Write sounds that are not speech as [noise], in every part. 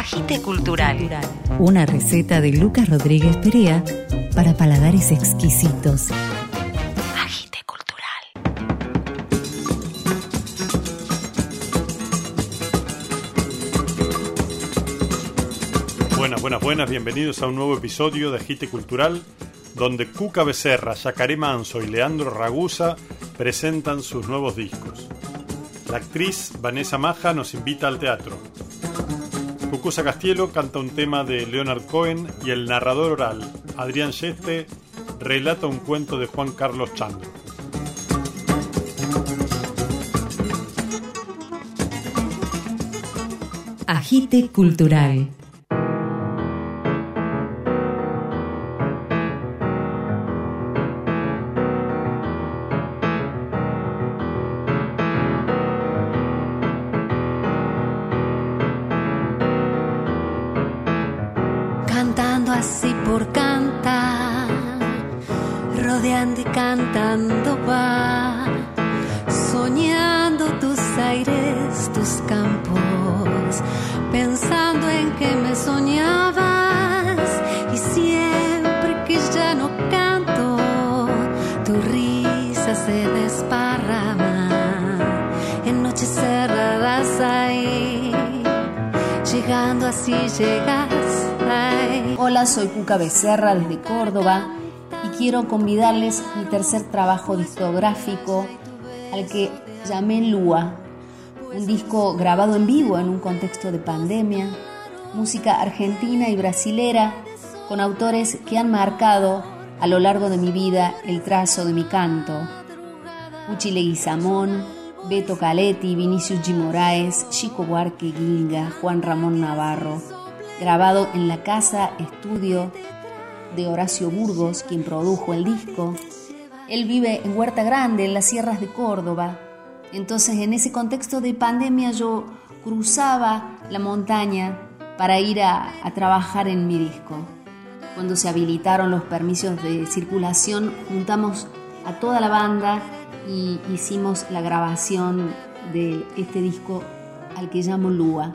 Agite Cultural. Una receta de Lucas Rodríguez Perea para paladares exquisitos. Agite Cultural. Buenas, buenas, buenas, bienvenidos a un nuevo episodio de Agite Cultural, donde Cuca Becerra, Yacaré Manso y Leandro Ragusa presentan sus nuevos discos. La actriz Vanessa Maja nos invita al teatro. Cucusa Castielo canta un tema de Leonard Cohen y el narrador oral, Adrián Yeste, relata un cuento de Juan Carlos Chando. Agite Cultural. Así por cantar, rodeando y cantando va, soñando tus aires, tus campos, pensando en que me soñabas y siempre que ya no canto, tu risa se desparrama en noches cerradas ahí, llegando así llegas. Hola, soy Cuca Becerra desde Córdoba y quiero convidarles mi tercer trabajo discográfico al que llamé Lua, un disco grabado en vivo en un contexto de pandemia, música argentina y brasilera con autores que han marcado a lo largo de mi vida el trazo de mi canto. Uchi Leguizamón, Beto Caletti, Vinicius G. Moraes, Chico Buarque Guinga, Juan Ramón Navarro, grabado en la casa estudio de Horacio Burgos, quien produjo el disco. Él vive en Huerta Grande, en las sierras de Córdoba. Entonces, en ese contexto de pandemia, yo cruzaba la montaña para ir a, a trabajar en mi disco. Cuando se habilitaron los permisos de circulación, juntamos a toda la banda y hicimos la grabación de este disco al que llamo Lua.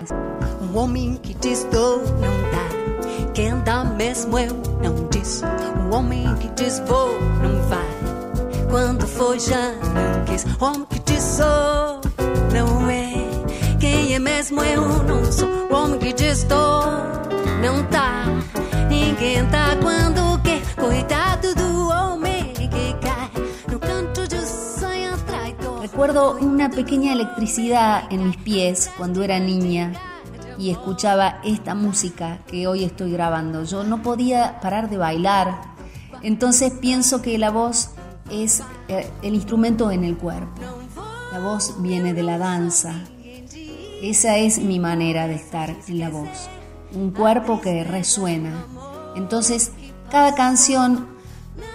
Um homem que diz dou não dá. Quem dá mesmo eu não diz. Um homem que diz vou não vai. Quando foi já não quis. Um homem que diz sou não é. Quem é mesmo eu não sou. Um homem que diz dou Recuerdo una pequeña electricidad en mis pies cuando era niña y escuchaba esta música que hoy estoy grabando. Yo no podía parar de bailar, entonces pienso que la voz es eh, el instrumento en el cuerpo. La voz viene de la danza. Esa es mi manera de estar en la voz. Un cuerpo que resuena. Entonces, cada canción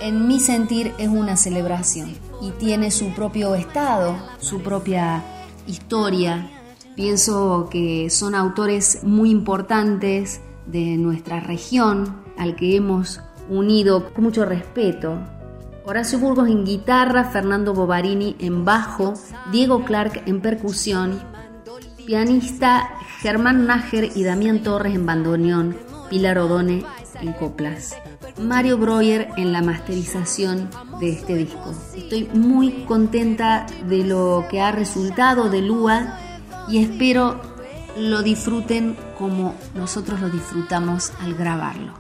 en mi sentir es una celebración y tiene su propio estado, su propia historia. Pienso que son autores muy importantes de nuestra región, al que hemos unido con mucho respeto. Horacio Burgos en guitarra, Fernando Bovarini en bajo, Diego Clark en percusión, pianista Germán Nájer y Damián Torres en bandoneón, Pilar Odone en coplas. Mario Breuer en la masterización de este disco. Estoy muy contenta de lo que ha resultado de Lua y espero lo disfruten como nosotros lo disfrutamos al grabarlo.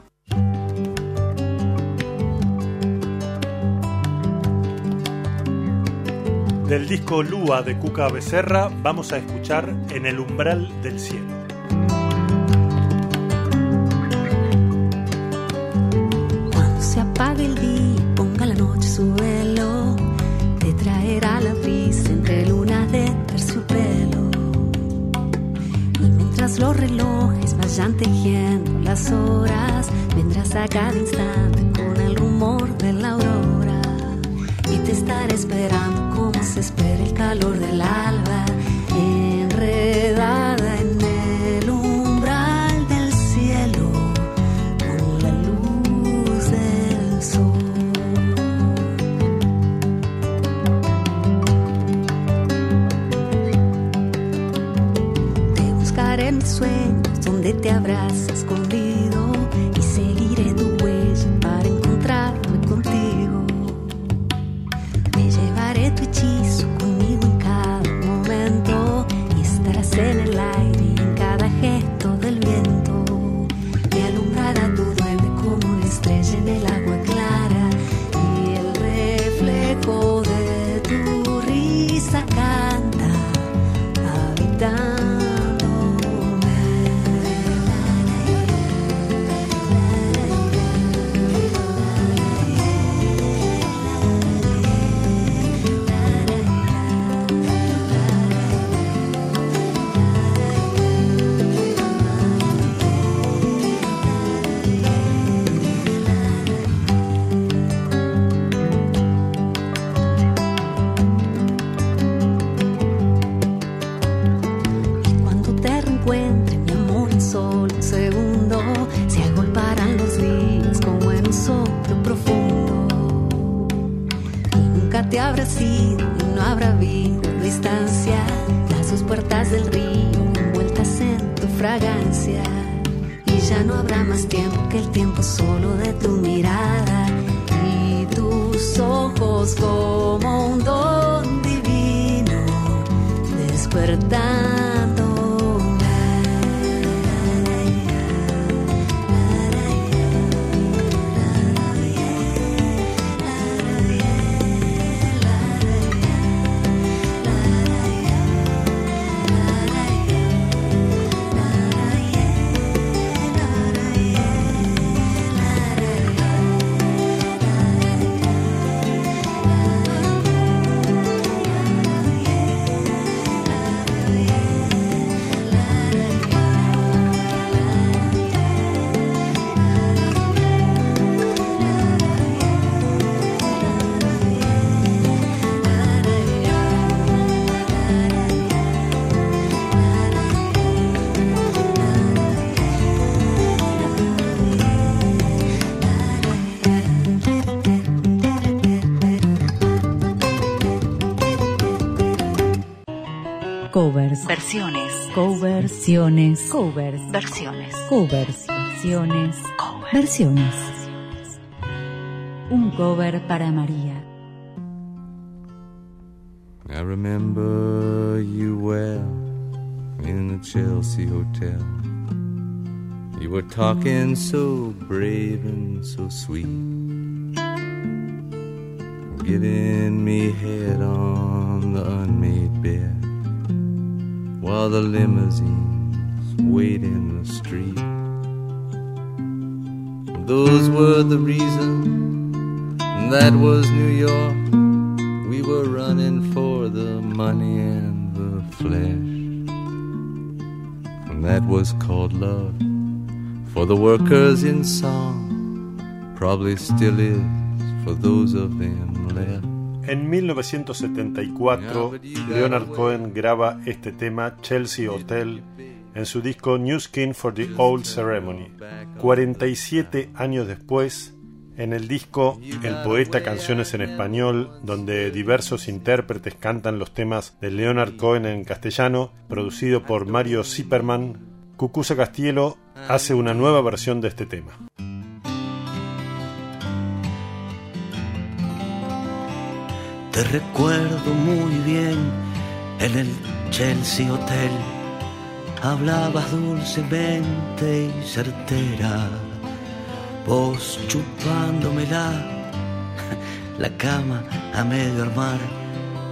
Del disco Lua de Cuca Becerra vamos a escuchar En el umbral del cielo. Las horas, vendrás a cada instante con el rumor de la aurora. Y te estaré esperando como se espera el calor del alba, Covers. Versiones. Coversiones. Covers. Versiones. Covers. Versiones. Cover. Versiones. Un cover para María. I remember you well in the Chelsea Hotel. You were talking so brave and so sweet, giving me head on the unmade bed while the limousines wait in the street. Those were the reasons. That was New York. We were running for the money and the flesh. And that was called love. For the workers in song, probably still is for those of them left. En 1974, Leonard Cohen graba este tema Chelsea Hotel en su disco New Skin for the Old Ceremony. 47 años después, en el disco El poeta canciones en español, donde diversos intérpretes cantan los temas de Leonard Cohen en castellano, producido por Mario Zipperman, Cucuza Castielo hace una nueva versión de este tema. Te recuerdo muy bien en el Chelsea Hotel. Hablabas dulcemente y certera, vos chupándomela, [laughs] la cama a medio armar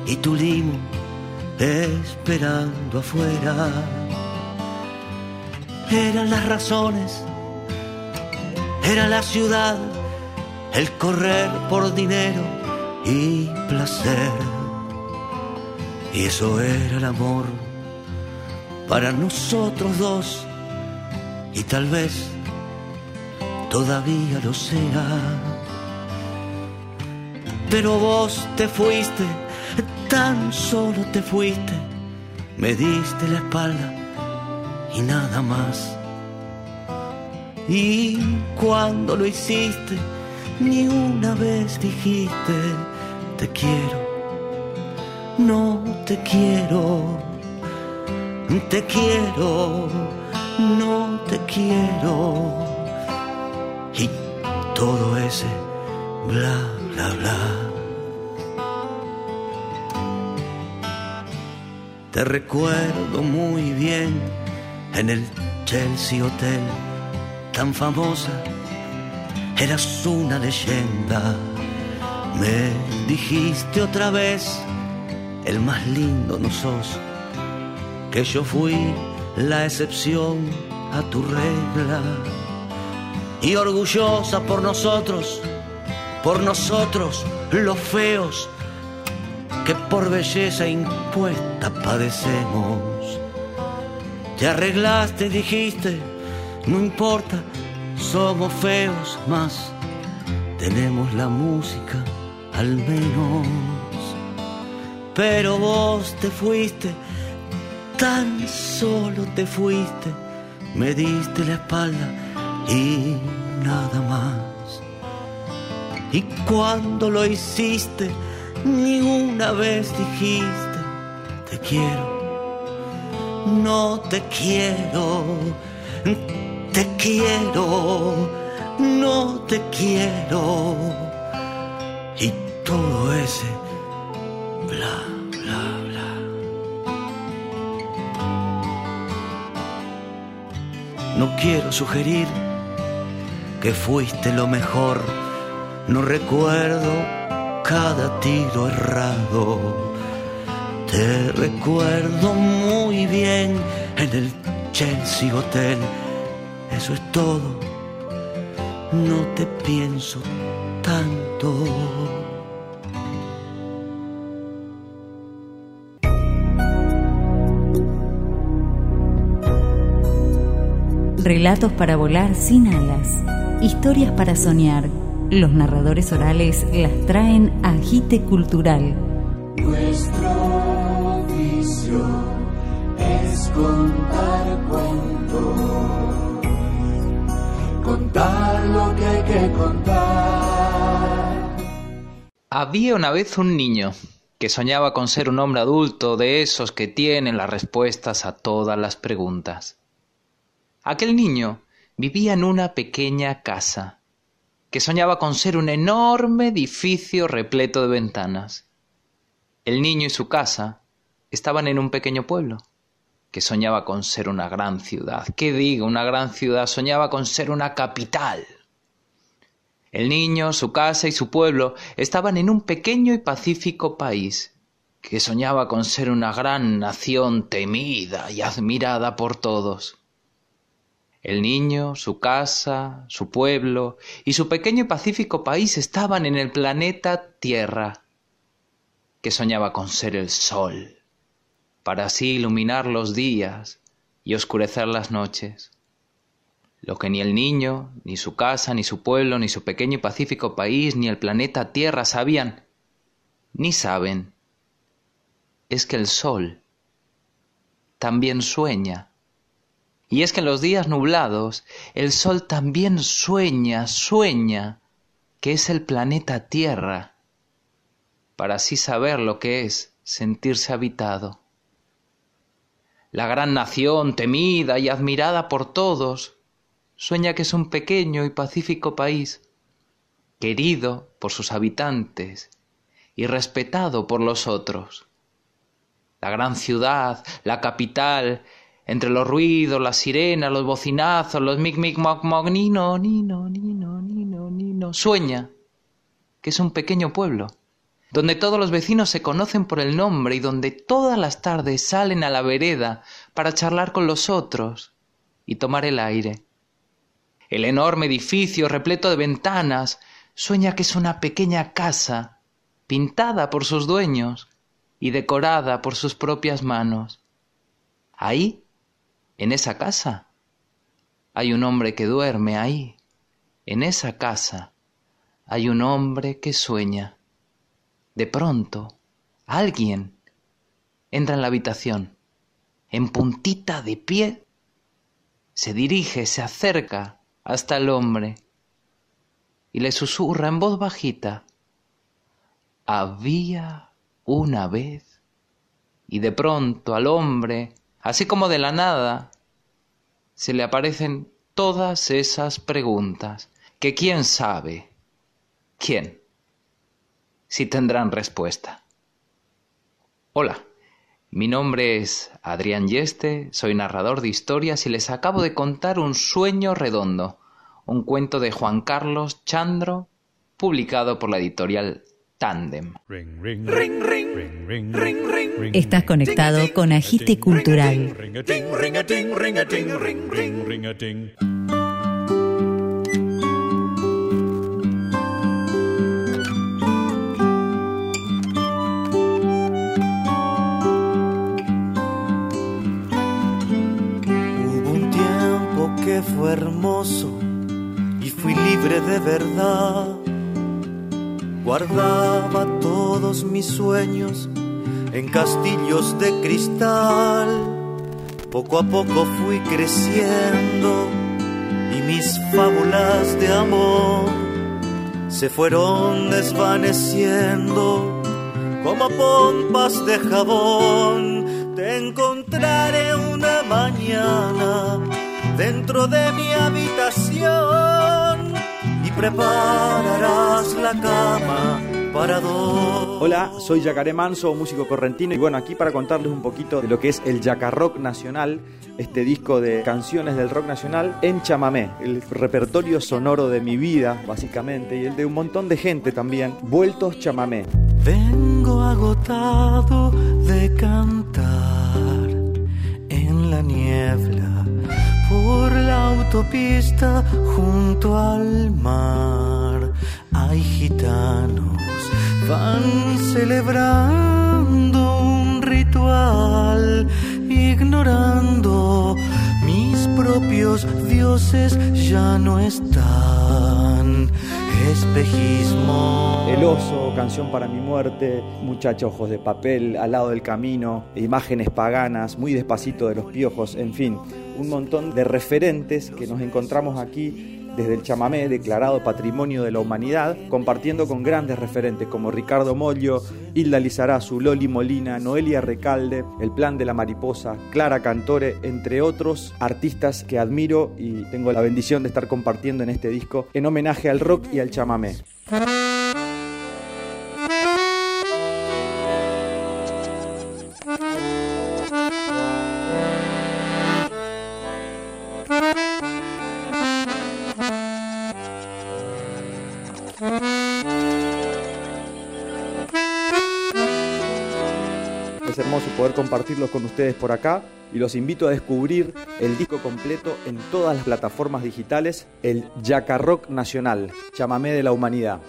y tu limo esperando afuera. Eran las razones, era la ciudad, el correr por dinero y placer. Y eso era el amor para nosotros dos. Y tal vez todavía lo sea. Pero vos te fuiste, tan solo te fuiste. Me diste la espalda y nada más. Y cuando lo hiciste, ni una vez dijiste, te quiero, no te quiero. te quiero, no te quiero. Y todo ese bla, bla, bla. Te recuerdo muy bien en el Chelsea Hotel, tan famosa, eras una leyenda. Me dijiste otra vez, el más lindo no sos que yo fui la excepción a tu regla. Y orgullosa por nosotros, por nosotros los feos, que por belleza impuesta padecemos. Te arreglaste, dijiste, no importa, somos feos más, tenemos la música al menos. Pero vos te fuiste tan solo te fuiste, me diste la espalda y nada más. Y cuando lo hiciste, ni una vez dijiste, te quiero, no te quiero, te quiero, no te quiero. Y todo ese bla. No quiero sugerir que fuiste lo mejor. No recuerdo cada tiro errado. Te recuerdo muy bien en el Chelsea Hotel. Eso es todo. No te pienso tanto. Relatos para volar sin alas. Historias para soñar. Los narradores orales las traen a Agite Cultural. Nuestro oficio es contar cuentos. Contar lo que hay que contar. Había una vez un niño que soñaba con ser un hombre adulto de esos que tienen las respuestas a todas las preguntas. Aquel niño vivía en una pequeña casa, que soñaba con ser un enorme edificio repleto de ventanas. El niño y su casa estaban en un pequeño pueblo, que soñaba con ser una gran ciudad. ¿Qué digo? Una gran ciudad soñaba con ser una capital. El niño, su casa y su pueblo estaban en un pequeño y pacífico país, que soñaba con ser una gran nación temida y admirada por todos. El niño, su casa, su pueblo y su pequeño y pacífico país estaban en el planeta Tierra, que soñaba con ser el sol, para así iluminar los días y oscurecer las noches. Lo que ni el niño, ni su casa, ni su pueblo, ni su pequeño y pacífico país, ni el planeta Tierra sabían, ni saben, es que el sol también sueña y es que en los días nublados el sol también sueña, sueña que es el planeta Tierra, para así saber lo que es sentirse habitado. La gran nación, temida y admirada por todos, sueña que es un pequeño y pacífico país, querido por sus habitantes y respetado por los otros. La gran ciudad, la capital, entre los ruidos, las sirenas, los bocinazos, los mic mic moc moc, nino, nino, nino, nino, nino, sueña que es un pequeño pueblo, donde todos los vecinos se conocen por el nombre y donde todas las tardes salen a la vereda para charlar con los otros y tomar el aire. El enorme edificio repleto de ventanas sueña que es una pequeña casa, pintada por sus dueños y decorada por sus propias manos. Ahí en esa casa hay un hombre que duerme ahí. En esa casa hay un hombre que sueña. De pronto, alguien entra en la habitación, en puntita de pie, se dirige, se acerca hasta el hombre y le susurra en voz bajita, había una vez, y de pronto al hombre Así como de la nada se le aparecen todas esas preguntas que quién sabe, quién, si tendrán respuesta. Hola, mi nombre es Adrián Yeste, soy narrador de historias y les acabo de contar un sueño redondo, un cuento de Juan Carlos Chandro, publicado por la editorial Tandem. Estás conectado con Agite Cultural. Hubo un tiempo que fue hermoso y fui libre de verdad. Guardaba todos mis sueños en castillos de cristal. Poco a poco fui creciendo y mis fábulas de amor se fueron desvaneciendo como pompas de jabón. Te encontraré una mañana dentro de mi habitación prepararás la cama para dos. Hola, soy Yacaré Manso, músico correntino, y bueno, aquí para contarles un poquito de lo que es el Yacarrock Nacional, este disco de canciones del rock nacional en chamamé, el repertorio sonoro de mi vida, básicamente, y el de un montón de gente también, vueltos chamamé. Vengo agotado de cantar en la niebla autopista junto al mar. Hay gitanos, van celebrando un ritual, ignorando mis propios dioses ya no están. Espejismo. El oso, canción para mi muerte, muchacha ojos de papel, al lado del camino, imágenes paganas, muy despacito de los piojos, en fin, un montón de referentes que nos encontramos aquí desde el chamamé, declarado Patrimonio de la Humanidad, compartiendo con grandes referentes como Ricardo Mollo, Hilda Lizarazu, Loli Molina, Noelia Recalde, El Plan de la Mariposa, Clara Cantore, entre otros artistas que admiro y tengo la bendición de estar compartiendo en este disco en homenaje al rock y al chamamé. Hermoso poder compartirlos con ustedes por acá y los invito a descubrir el disco completo en todas las plataformas digitales, el Yacarrock Nacional, chamamé de la humanidad.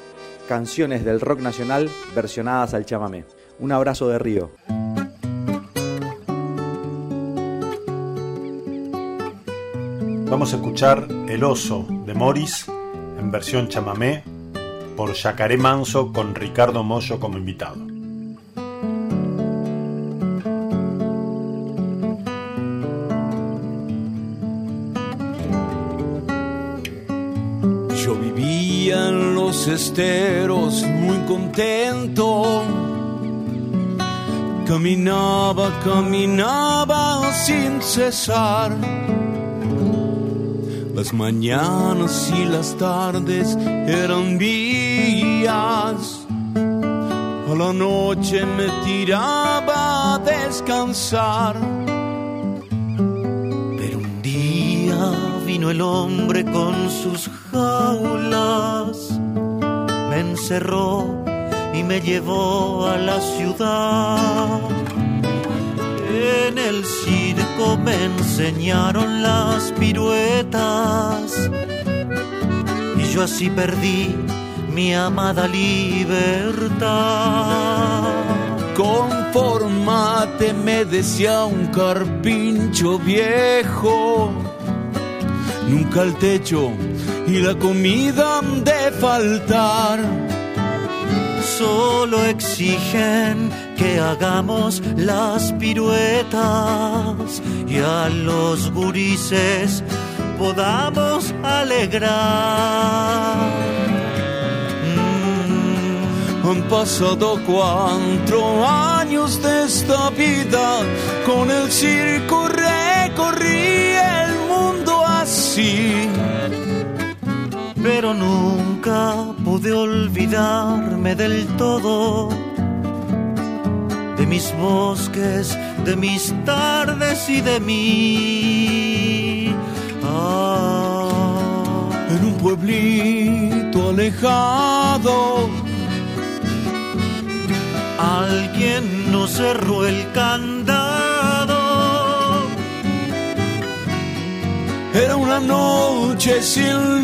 Canciones del rock nacional versionadas al chamamé. Un abrazo de Río. Vamos a escuchar El oso de Morris en versión chamamé por Yacaré Manso con Ricardo Mollo como invitado. Esteros muy contento. Caminaba, caminaba sin cesar. Las mañanas y las tardes eran mías. A la noche me tiraba a descansar. Pero un día vino el hombre con sus jaulas, encerró y me llevó a la ciudad. En el circo me enseñaron las piruetas y yo así perdí mi amada libertad. Conformate, me decía un carpincho viejo. Nunca el techo y la comida han de faltar. Solo exigen que hagamos las piruetas y a los gurises podamos alegrar. Han pasado cuatro años de esta vida, con el circo recorrí el mundo así. Pero nunca pude olvidarme del todo de mis bosques, de mis tardes y de mí. Ah. En un pueblito alejado Alguien nos cerró el candado. Era una noche sin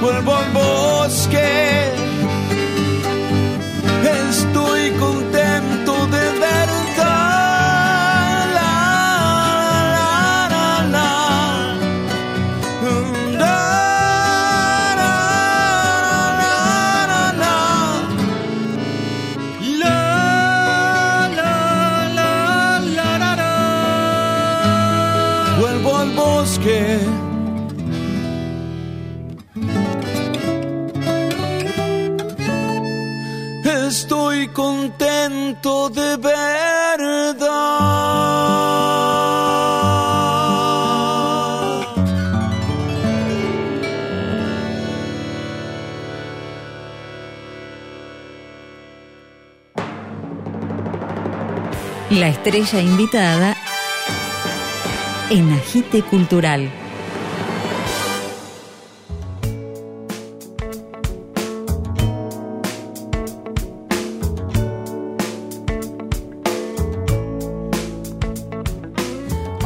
Vuelvo al bosque. Estoy contento de. La, la, la, la. Vuelvo al bosque. Contento de verdad. La estrella invitada en Agite Cultural.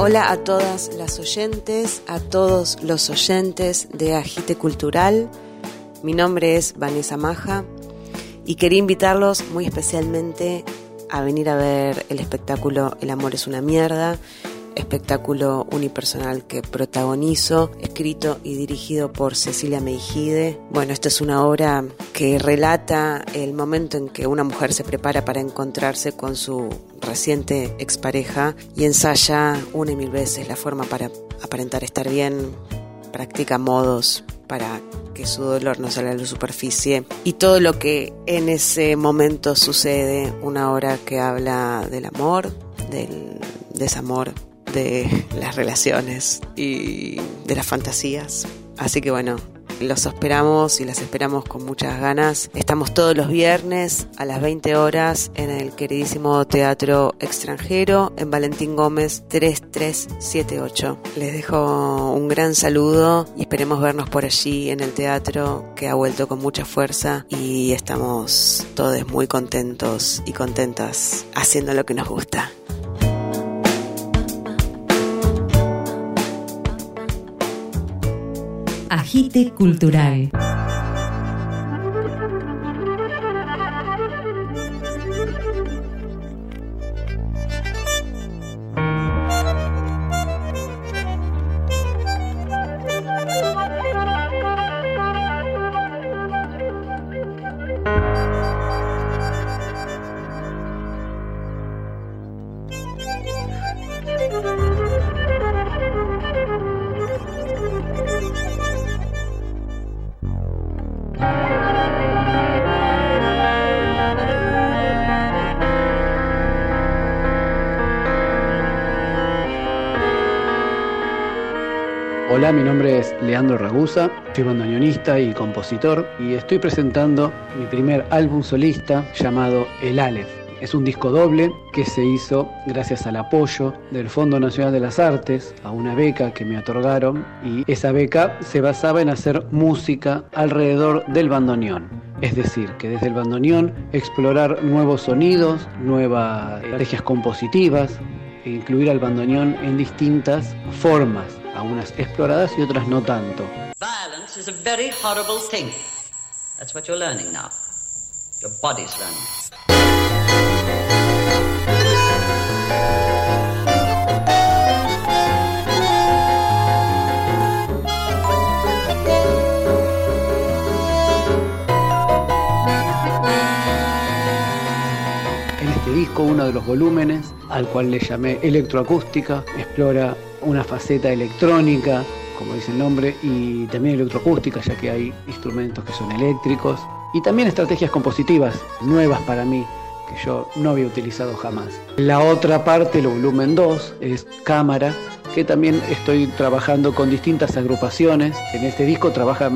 Hola a todas las oyentes, a todos los oyentes de Agite Cultural. Mi nombre es Vanessa Maja y quería invitarlos muy especialmente a venir a ver el espectáculo El amor es una mierda, espectáculo unipersonal que protagonizo, escrito y dirigido por Cecilia Meijide. Bueno, esta es una obra que relata el momento en que una mujer se prepara para encontrarse con su reciente expareja y ensaya una y mil veces la forma para aparentar estar bien, practica modos para que su dolor no salga a la superficie y todo lo que en ese momento sucede, una obra que habla del amor, del desamor, de las relaciones y de las fantasías. Así que bueno, los esperamos y las esperamos con muchas ganas. Estamos todos los viernes a las 20 horas en el queridísimo Teatro Extranjero en Valentín Gómez 3378. Les dejo un gran saludo y esperemos vernos por allí en el teatro que ha vuelto con mucha fuerza y estamos todos muy contentos y contentas haciendo lo que nos gusta. Agite Cultural. Hola, mi nombre es Leandro Ragusa, soy bandoneonista y compositor y estoy presentando mi primer álbum solista llamado El Aleph. Es un disco doble que se hizo gracias al apoyo del Fondo Nacional de las Artes a una beca que me otorgaron y esa beca se basaba en hacer música alrededor del bandoneón. Es decir, que desde el bandoneón explorar nuevos sonidos, nuevas estrategias compositivas e incluir al bandoneón en distintas formas, algunas exploradas y otras no tanto. Violence is a very horrible thing. That's what you're learning now. The body slam. En este disco, uno de los volúmenes, al cual le llamé electroacústica, explora una faceta electrónica, como dice el nombre, y también electroacústica, ya que hay instrumentos que son eléctricos, y también estrategias compositivas nuevas para mí, que yo no había utilizado jamás. La otra parte, el volumen 2, es cámara, que también estoy trabajando con distintas agrupaciones. En este disco trabaja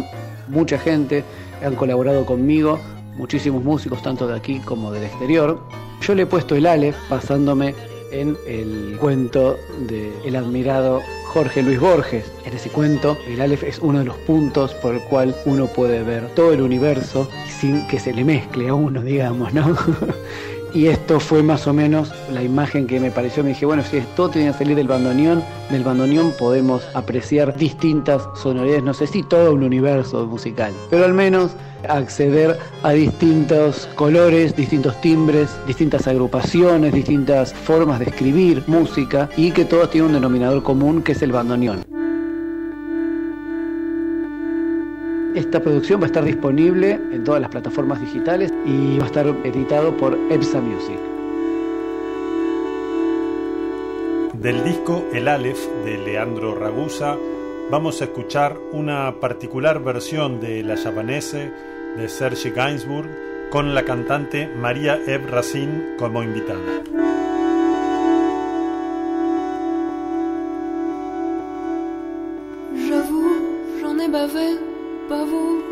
mucha gente, han colaborado conmigo muchísimos músicos, tanto de aquí como del exterior. Yo le he puesto el Aleph basándome en el cuento del admirado Jorge Luis Borges. En ese cuento, el Aleph es uno de los puntos por el cual uno puede ver todo el universo sin que se le mezcle a uno, digamos, ¿no? [laughs] Y esto fue más o menos la imagen que me pareció. Me dije, bueno, si esto tiene que salir del bandoneón, del bandoneón podemos apreciar distintas sonoridades. No sé si todo un universo musical, pero al menos acceder a distintos colores, distintos timbres, distintas agrupaciones, distintas formas de escribir música y que todos tienen un denominador común que es el bandoneón. Esta producción va a estar disponible en todas las plataformas digitales y va a estar editado por EPSA Music. Del disco El Aleph de Leandro Ragusa vamos a escuchar una particular versión de La Japanese de Serge Gainsbourg con la cantante María Eve Racine como invitada. J'avoue, j'en ai bavé, pas vous,